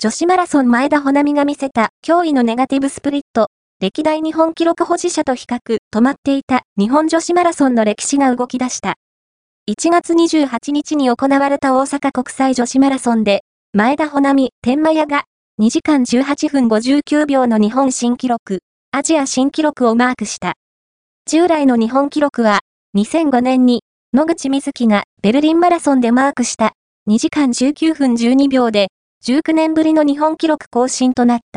女子マラソン前田穂波が見せた驚異のネガティブスプリット、歴代日本記録保持者と比較、止まっていた日本女子マラソンの歴史が動き出した。1月28日に行われた大阪国際女子マラソンで、前田穂波、天満屋が2時間18分59秒の日本新記録、アジア新記録をマークした。従来の日本記録は、2005年に野口みずきがベルリンマラソンでマークした2時間19分12秒で19年ぶりの日本記録更新となった。